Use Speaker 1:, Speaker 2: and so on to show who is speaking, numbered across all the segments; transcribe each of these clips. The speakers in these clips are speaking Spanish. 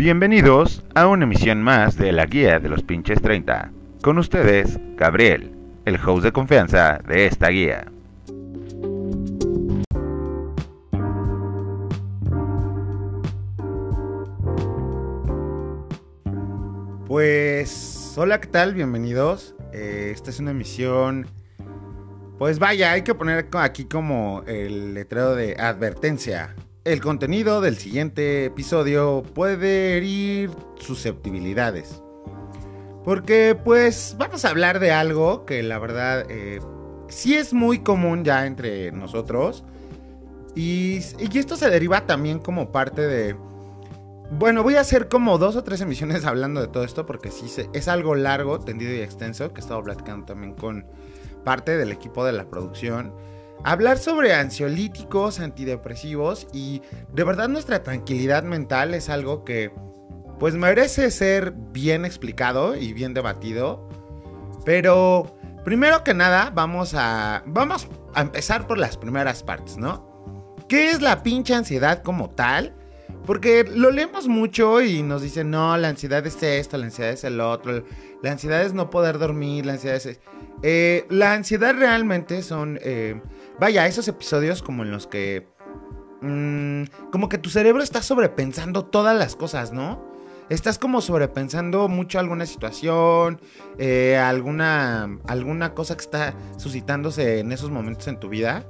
Speaker 1: Bienvenidos a una emisión más de la Guía de los Pinches 30. Con ustedes, Gabriel, el host de confianza de esta guía.
Speaker 2: Pues, hola, ¿qué tal? Bienvenidos. Eh, esta es una emisión. Pues vaya, hay que poner aquí como el letrero de advertencia. El contenido del siguiente episodio puede herir susceptibilidades. Porque pues vamos a hablar de algo que la verdad eh, sí es muy común ya entre nosotros. Y, y esto se deriva también como parte de bueno, voy a hacer como dos o tres emisiones hablando de todo esto porque sí es algo largo, tendido y extenso que he estado platicando también con parte del equipo de la producción. Hablar sobre ansiolíticos, antidepresivos y de verdad nuestra tranquilidad mental es algo que pues merece ser bien explicado y bien debatido. Pero primero que nada vamos a vamos a empezar por las primeras partes, ¿no? ¿Qué es la pinche ansiedad como tal? Porque lo leemos mucho y nos dicen, no, la ansiedad es esto, la ansiedad es el otro, la ansiedad es no poder dormir, la ansiedad es... Eh, la ansiedad realmente son, eh, vaya, esos episodios como en los que... Mm, como que tu cerebro está sobrepensando todas las cosas, ¿no? Estás como sobrepensando mucho alguna situación, eh, alguna, alguna cosa que está suscitándose en esos momentos en tu vida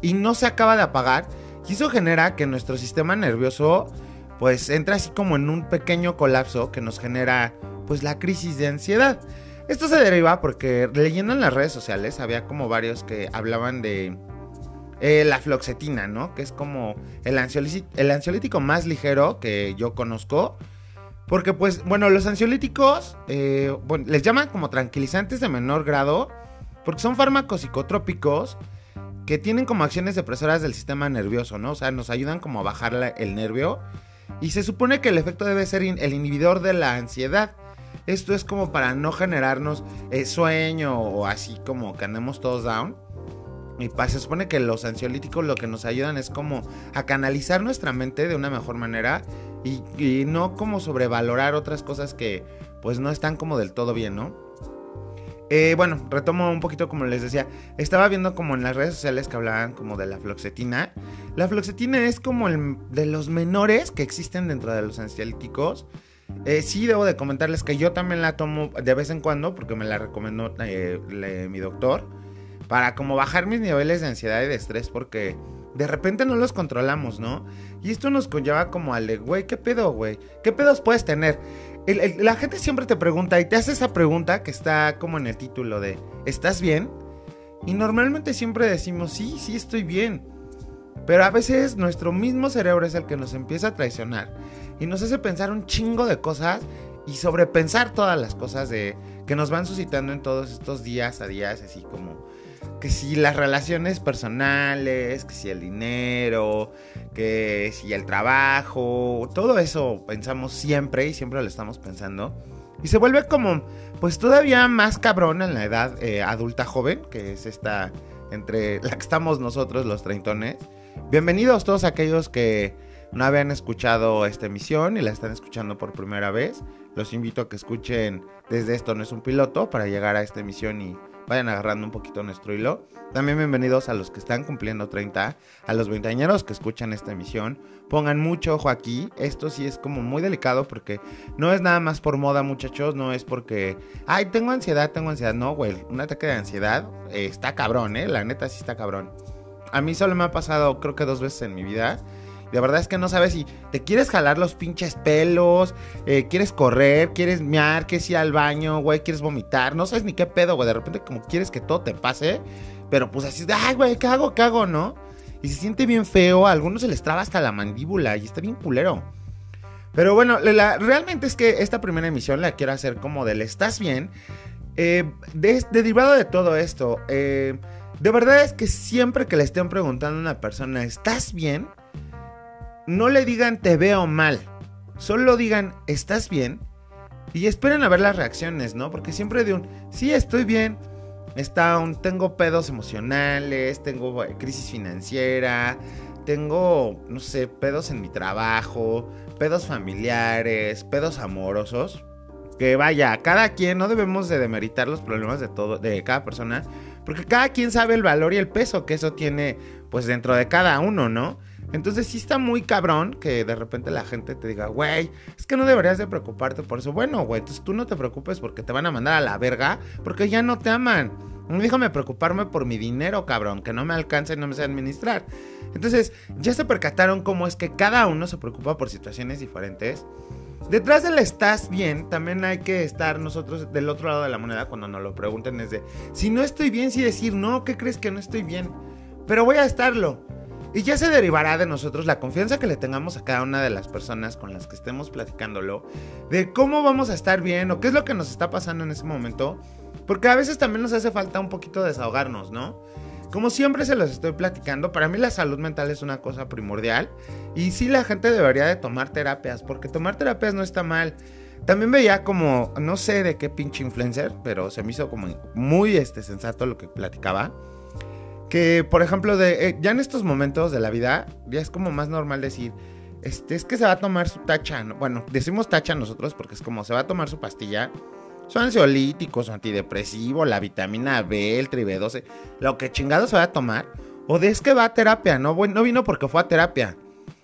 Speaker 2: y no se acaba de apagar y eso genera que nuestro sistema nervioso pues entra así como en un pequeño colapso que nos genera pues la crisis de ansiedad. Esto se deriva porque leyendo en las redes sociales había como varios que hablaban de eh, la floxetina, ¿no? Que es como el, el ansiolítico más ligero que yo conozco. Porque pues, bueno, los ansiolíticos eh, les llaman como tranquilizantes de menor grado porque son fármacos psicotrópicos que tienen como acciones depresoras del sistema nervioso, ¿no? O sea, nos ayudan como a bajar el nervio. Y se supone que el efecto debe ser el inhibidor de la ansiedad. Esto es como para no generarnos eh, sueño o así como que andemos todos down. Y se supone que los ansiolíticos lo que nos ayudan es como a canalizar nuestra mente de una mejor manera y, no como sobrevalorar otras cosas que pues no están como del todo bien, ¿no? Eh, bueno, retomo un poquito como les decía. Estaba viendo como en las redes sociales que hablaban como de la floxetina. La floxetina es como el de los menores que existen dentro de los ansiolíticos. Eh, sí, debo de comentarles que yo también la tomo de vez en cuando porque me la recomendó eh, mi doctor. Para como bajar mis niveles de ansiedad y de estrés porque de repente no los controlamos, ¿no? Y esto nos conlleva como al de, güey, ¿qué pedo, güey? ¿Qué pedos puedes tener? la gente siempre te pregunta y te hace esa pregunta que está como en el título de ¿estás bien? Y normalmente siempre decimos sí, sí estoy bien. Pero a veces nuestro mismo cerebro es el que nos empieza a traicionar y nos hace pensar un chingo de cosas y sobrepensar todas las cosas de que nos van suscitando en todos estos días a días, así como que si las relaciones personales, que si el dinero, que si el trabajo, todo eso pensamos siempre y siempre lo estamos pensando. Y se vuelve como, pues todavía más cabrón en la edad eh, adulta joven, que es esta entre la que estamos nosotros los treintones. Bienvenidos todos aquellos que no habían escuchado esta emisión y la están escuchando por primera vez. Los invito a que escuchen desde esto no es un piloto para llegar a esta emisión y vayan agarrando un poquito nuestro hilo. También bienvenidos a los que están cumpliendo 30, a los veinteañeros que escuchan esta emisión. Pongan mucho ojo aquí, esto sí es como muy delicado porque no es nada más por moda muchachos, no es porque, ay, tengo ansiedad, tengo ansiedad. No, güey, un ataque de ansiedad eh, está cabrón, ¿eh? La neta sí está cabrón. A mí solo me ha pasado creo que dos veces en mi vida de verdad es que no sabes si te quieres jalar los pinches pelos, eh, quieres correr, quieres mear, quieres ir al baño, güey, quieres vomitar, no sabes ni qué pedo, güey. De repente como quieres que todo te pase, pero pues así ay, güey, ¿qué hago? ¿Qué hago? ¿No? Y se siente bien feo, a algunos se les traba hasta la mandíbula y está bien culero. Pero bueno, realmente es que esta primera emisión la quiero hacer como del ¿estás bien? Eh, derivado de todo esto, eh, de verdad es que siempre que le estén preguntando a una persona, ¿estás bien? no le digan te veo mal, solo digan estás bien y esperen a ver las reacciones, ¿no? Porque siempre de un sí estoy bien, está un tengo pedos emocionales, tengo eh, crisis financiera, tengo no sé, pedos en mi trabajo, pedos familiares, pedos amorosos. Que vaya, cada quien, no debemos de demeritar los problemas de todo, de cada persona, porque cada quien sabe el valor y el peso que eso tiene, pues dentro de cada uno, ¿no? Entonces sí está muy cabrón que de repente la gente te diga, güey, es que no deberías de preocuparte por eso. Bueno, güey, entonces tú no te preocupes porque te van a mandar a la verga, porque ya no te aman. Déjame preocuparme por mi dinero, cabrón, que no me alcanza y no me sé administrar. Entonces, ya se percataron cómo es que cada uno se preocupa por situaciones diferentes. Detrás del estás bien, también hay que estar nosotros del otro lado de la moneda cuando nos lo pregunten. Es de, si no estoy bien, sí decir, no, ¿qué crees que no estoy bien? Pero voy a estarlo. Y ya se derivará de nosotros la confianza que le tengamos a cada una de las personas con las que estemos platicándolo, de cómo vamos a estar bien o qué es lo que nos está pasando en ese momento. Porque a veces también nos hace falta un poquito desahogarnos, ¿no? Como siempre se los estoy platicando, para mí la salud mental es una cosa primordial y sí la gente debería de tomar terapias, porque tomar terapias no está mal. También veía como, no sé de qué pinche influencer, pero se me hizo como muy este, sensato lo que platicaba. Que, por ejemplo, de, eh, ya en estos momentos de la vida, ya es como más normal decir, este, es que se va a tomar su tacha. Bueno, decimos tacha nosotros porque es como se va a tomar su pastilla son ansiolíticos, antidepresivo, la vitamina B, el tribe 12, lo que chingado se va a tomar. O de es que va a terapia, no, no vino porque fue a terapia.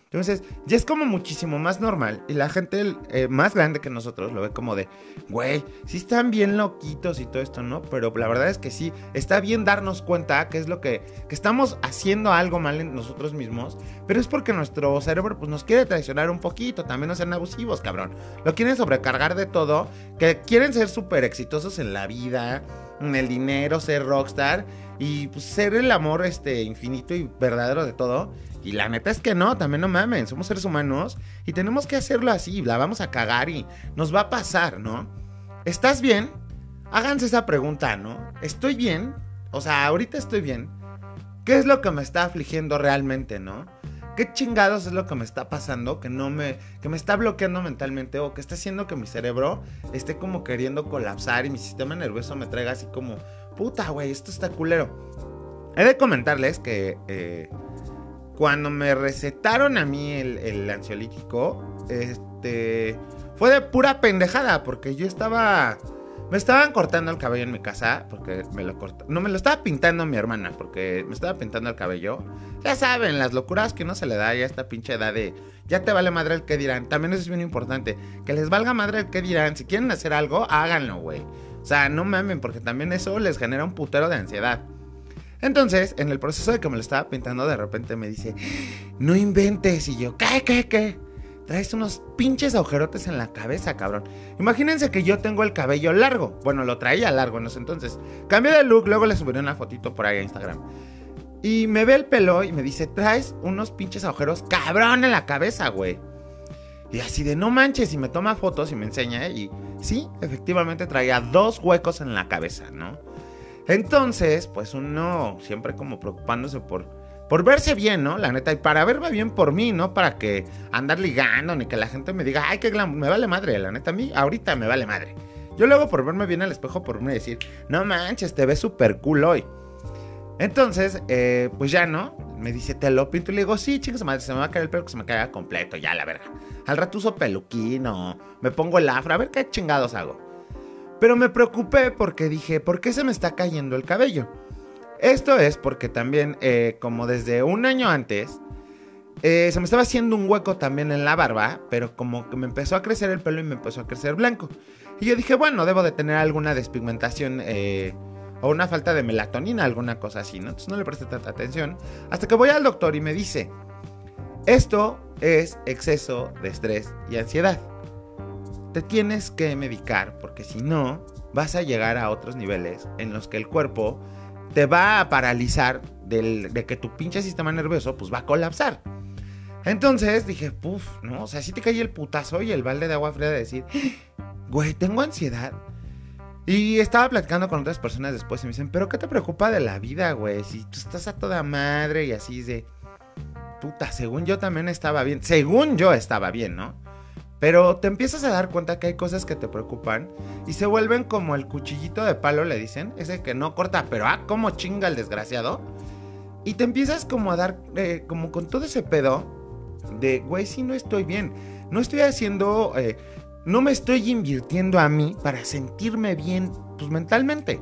Speaker 2: Entonces, ya es como muchísimo más normal. Y la gente eh, más grande que nosotros lo ve como de, güey, sí están bien loquitos y todo esto, ¿no? Pero la verdad es que sí, está bien darnos cuenta que es lo que, que estamos haciendo algo mal en nosotros mismos. Pero es porque nuestro cerebro pues, nos quiere traicionar un poquito. También no sean abusivos, cabrón. Lo quieren sobrecargar de todo. Que quieren ser súper exitosos en la vida, el dinero, ser rockstar. Y pues, ser el amor este, infinito y verdadero de todo. Y la neta es que no, también no mamen, somos seres humanos y tenemos que hacerlo así, la vamos a cagar y nos va a pasar, ¿no? ¿Estás bien? Háganse esa pregunta, ¿no? ¿Estoy bien? O sea, ahorita estoy bien. ¿Qué es lo que me está afligiendo realmente, no? ¿Qué chingados es lo que me está pasando que no me que me está bloqueando mentalmente o que está haciendo que mi cerebro esté como queriendo colapsar y mi sistema nervioso me traiga así como puta, güey, esto está culero. He de comentarles que eh, cuando me recetaron a mí el, ansiolítico, este, fue de pura pendejada, porque yo estaba, me estaban cortando el cabello en mi casa, porque me lo cortó, no me lo estaba pintando mi hermana, porque me estaba pintando el cabello. Ya saben, las locuras que uno se le da ya a esta pinche edad de, ya te vale madre el que dirán. También eso es bien importante, que les valga madre el que dirán. Si quieren hacer algo, háganlo, güey. O sea, no mamen, porque también eso les genera un putero de ansiedad. Entonces, en el proceso de que me lo estaba pintando, de repente me dice, no inventes. Y yo, ¿qué, qué, qué? Traes unos pinches agujerotes en la cabeza, cabrón. Imagínense que yo tengo el cabello largo. Bueno, lo traía largo en ese entonces. Cambié de look, luego le subiré una fotito por ahí a Instagram. Y me ve el pelo y me dice, traes unos pinches agujeros cabrón en la cabeza, güey. Y así de no manches, y me toma fotos y me enseña. Y sí, efectivamente traía dos huecos en la cabeza, ¿no? Entonces, pues uno siempre como preocupándose por, por verse bien, ¿no? La neta, y para verme bien por mí, ¿no? Para que andar ligando, ni que la gente me diga, ay, qué me vale madre, la neta, a mí ahorita me vale madre. Yo luego por verme bien al espejo, por mí decir, no manches, te ves súper cool hoy. Entonces, eh, pues ya no, me dice, te lo pinto. Y le digo, sí, chicos, madre, se me va a caer el pelo que se me caiga completo, ya la verga. Al rato uso peluquín o me pongo el afro, a ver qué chingados hago. Pero me preocupé porque dije, ¿por qué se me está cayendo el cabello? Esto es porque también, eh, como desde un año antes, eh, se me estaba haciendo un hueco también en la barba, pero como que me empezó a crecer el pelo y me empezó a crecer blanco. Y yo dije, bueno, debo de tener alguna despigmentación eh, o una falta de melatonina, alguna cosa así, ¿no? Entonces no le presté tanta atención. Hasta que voy al doctor y me dice, esto es exceso de estrés y ansiedad te tienes que medicar porque si no vas a llegar a otros niveles en los que el cuerpo te va a paralizar de que tu pinche sistema nervioso pues va a colapsar. Entonces dije, puff, ¿no? O sea, si te cae el putazo y el balde de agua fría de decir, güey, tengo ansiedad. Y estaba platicando con otras personas después y me dicen, pero ¿qué te preocupa de la vida, güey? Si tú estás a toda madre y así de, puta, según yo también estaba bien. Según yo estaba bien, ¿no? Pero te empiezas a dar cuenta que hay cosas que te preocupan y se vuelven como el cuchillito de palo, le dicen, ese que no corta, pero ah, como chinga el desgraciado. Y te empiezas como a dar, eh, como con todo ese pedo de, güey, si no estoy bien. no estoy haciendo, eh, no me estoy invirtiendo a mí para sentirme bien, pues mentalmente.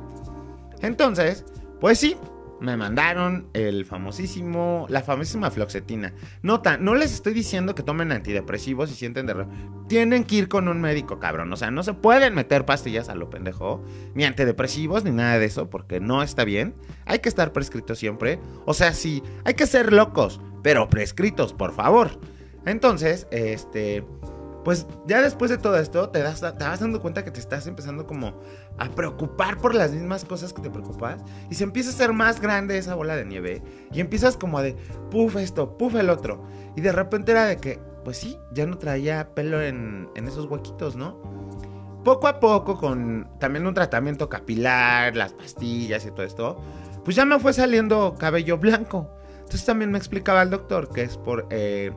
Speaker 2: Entonces, pues sí, me mandaron el famosísimo, la famosísima floxetina. Nota, no les estoy diciendo que tomen antidepresivos y sienten de... Tienen que ir con un médico, cabrón. O sea, no se pueden meter pastillas a lo pendejo, ni antidepresivos, ni nada de eso, porque no está bien. Hay que estar prescrito siempre. O sea, sí, hay que ser locos, pero prescritos, por favor. Entonces, este pues ya después de todo esto te, das, te vas dando cuenta que te estás empezando como a preocupar por las mismas cosas que te preocupas y se empieza a hacer más grande esa bola de nieve y empiezas como de puf esto, puf el otro y de repente era de que pues sí, ya no traía pelo en, en esos huequitos, ¿no? Poco a poco con también un tratamiento capilar, las pastillas y todo esto, pues ya me fue saliendo cabello blanco. Entonces también me explicaba el doctor que es por... Eh,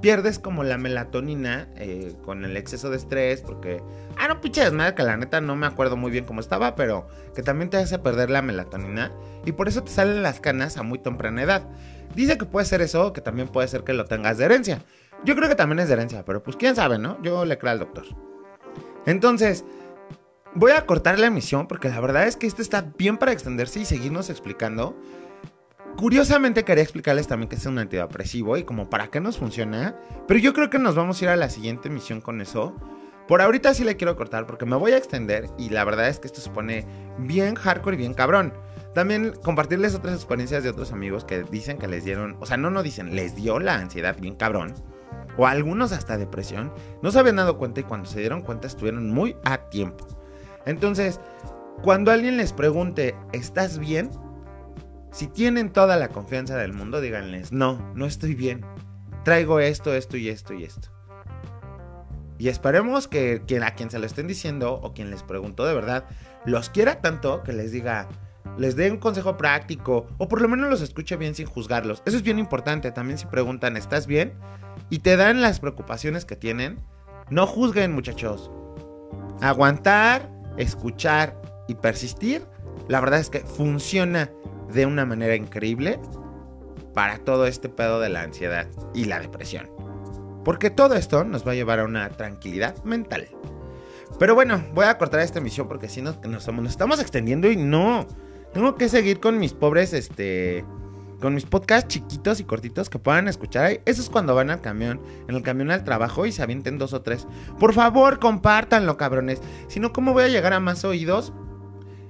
Speaker 2: pierdes como la melatonina eh, con el exceso de estrés, porque. Ah, no, pinche desmadre, que la neta no me acuerdo muy bien cómo estaba, pero que también te hace perder la melatonina y por eso te salen las canas a muy temprana edad. Dice que puede ser eso, que también puede ser que lo tengas de herencia. Yo creo que también es de herencia, pero pues quién sabe, ¿no? Yo le creo al doctor. Entonces, voy a cortar la emisión porque la verdad es que esto está bien para extenderse y seguirnos explicando. Curiosamente quería explicarles también que es un antidepresivo y como para qué nos funciona. Pero yo creo que nos vamos a ir a la siguiente misión con eso. Por ahorita sí le quiero cortar porque me voy a extender y la verdad es que esto se pone bien hardcore y bien cabrón. También compartirles otras experiencias de otros amigos que dicen que les dieron, o sea, no no dicen, les dio la ansiedad bien cabrón. O algunos hasta depresión. No se habían dado cuenta y cuando se dieron cuenta estuvieron muy a tiempo. Entonces, cuando alguien les pregunte, ¿estás bien? Si tienen toda la confianza del mundo, díganles, no, no estoy bien. Traigo esto, esto y esto y esto. Y esperemos que, a quien se lo estén diciendo o quien les preguntó de verdad, los quiera tanto que les diga, les dé un consejo práctico o por lo menos los escuche bien sin juzgarlos. Eso es bien importante. También si preguntan, ¿estás bien? Y te dan las preocupaciones que tienen, no juzguen muchachos. Aguantar, escuchar y persistir, la verdad es que funciona de una manera increíble para todo este pedo de la ansiedad y la depresión. Porque todo esto nos va a llevar a una tranquilidad mental. Pero bueno, voy a cortar esta emisión porque si nos, nos, estamos extendiendo y no. Tengo que seguir con mis pobres, este. Con mis podcasts chiquitos y cortitos que puedan escuchar. Eso es cuando van al camión, en el camión al trabajo y se avienten dos o tres. Por favor, compártanlo, cabrones. Si no, ¿cómo voy a llegar a más oídos?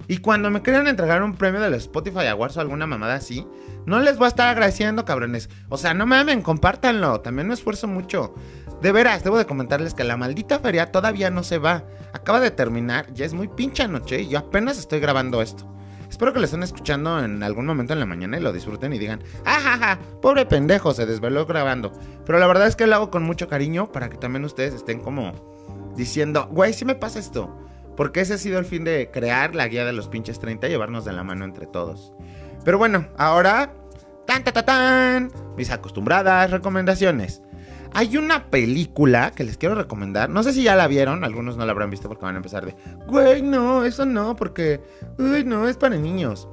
Speaker 2: Y cuando me quieran entregar un premio de los Spotify Awards o alguna mamada así, no les voy a estar agradeciendo, cabrones. O sea, no me amen, compártanlo. También me esfuerzo mucho. De veras, debo de comentarles que la maldita feria todavía no se va. Acaba de terminar, ya es muy pincha noche y yo apenas estoy grabando esto. Espero que lo estén escuchando en algún momento en la mañana y lo disfruten y digan, ¡ajaja! Pobre pendejo, se desveló grabando. Pero la verdad es que lo hago con mucho cariño para que también ustedes estén como diciendo, güey, si me pasa esto. Porque ese ha sido el fin de crear la guía de los pinches 30 y llevarnos de la mano entre todos. Pero bueno, ahora. ¡Tan, tan, tan, tan! Mis acostumbradas recomendaciones. Hay una película que les quiero recomendar. No sé si ya la vieron, algunos no la habrán visto porque van a empezar de. Güey, no, eso no, porque. Uy, no, es para niños.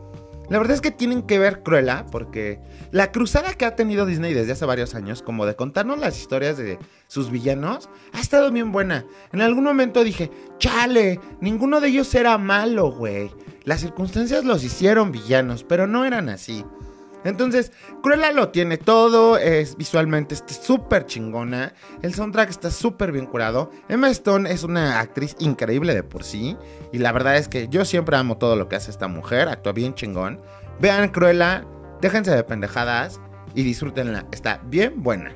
Speaker 2: La verdad es que tienen que ver Cruella porque la cruzada que ha tenido Disney desde hace varios años, como de contarnos las historias de sus villanos, ha estado bien buena. En algún momento dije, chale, ninguno de ellos era malo, güey. Las circunstancias los hicieron villanos, pero no eran así. Entonces, Cruella lo tiene todo, es visualmente súper chingona, el soundtrack está súper bien curado, Emma Stone es una actriz increíble de por sí, y la verdad es que yo siempre amo todo lo que hace esta mujer, actúa bien chingón. Vean Cruella, déjense de pendejadas y disfrútenla, está bien buena.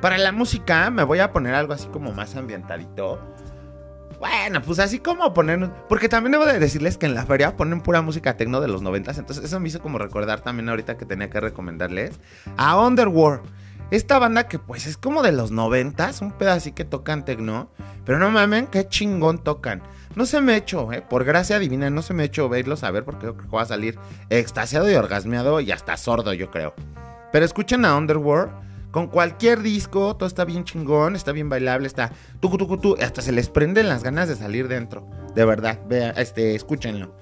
Speaker 2: Para la música me voy a poner algo así como más ambientadito. Bueno, pues así como poner. Porque también debo de decirles que en la feria ponen pura música tecno de los noventas. Entonces, eso me hizo como recordar también ahorita que tenía que recomendarles a Underworld. Esta banda que pues es como de los noventas, un pedacito que tocan tecno. Pero no mamen, qué chingón tocan. No se me hecho, eh, por gracia divina, no se me hecho verlos a ver porque creo que va a salir extasiado y orgasmeado y hasta sordo, yo creo. Pero escuchen a Underworld con cualquier disco, todo está bien chingón, está bien bailable, está tu tu tu, hasta se les prenden las ganas de salir dentro. De verdad, vean, este, escúchenlo.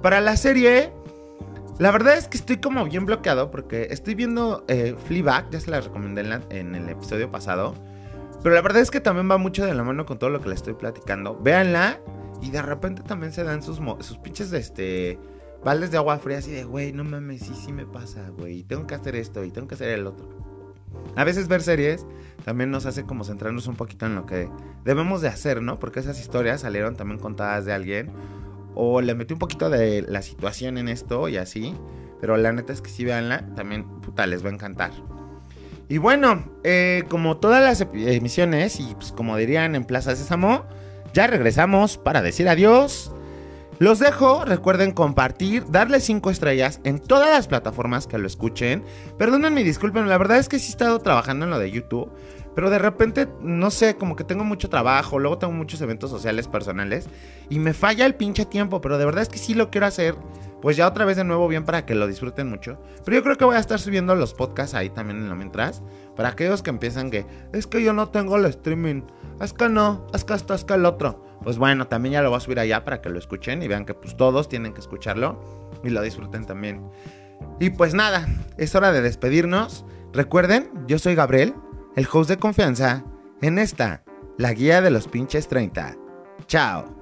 Speaker 2: Para la serie, la verdad es que estoy como bien bloqueado porque estoy viendo eh, Fleabag, ya se la recomendé en, el episodio pasado. Pero la verdad es que también va mucho de la mano con todo lo que le estoy platicando. Véanla y de repente también se dan sus, sus pinches, este, baldes de agua fría así de, güey, no mames, sí, sí me pasa, güey. Tengo que hacer esto y tengo que hacer el otro. A veces ver series también nos hace como centrarnos un poquito en lo que debemos de hacer, ¿no? Porque esas historias salieron también contadas de alguien. O le metí un poquito de la situación en esto y así. Pero la neta es que si veanla, también, puta, les va a encantar. Y bueno, eh, como todas las emisiones, y pues como dirían en Plaza Sésamo, ya regresamos para decir adiós. Los dejo, recuerden compartir, darle 5 estrellas en todas las plataformas que lo escuchen. Perdónenme, disculpen, la verdad es que sí he estado trabajando en lo de YouTube, pero de repente, no sé, como que tengo mucho trabajo, luego tengo muchos eventos sociales personales y me falla el pinche tiempo, pero de verdad es que sí lo quiero hacer, pues ya otra vez de nuevo bien para que lo disfruten mucho. Pero yo creo que voy a estar subiendo los podcasts ahí también en lo mientras, para aquellos que empiezan que, es que yo no tengo el streaming, es que no, es que esto, es que el otro pues bueno, también ya lo voy a subir allá para que lo escuchen y vean que pues todos tienen que escucharlo y lo disfruten también. Y pues nada, es hora de despedirnos. Recuerden, yo soy Gabriel, el host de confianza, en esta, la guía de los pinches 30. Chao.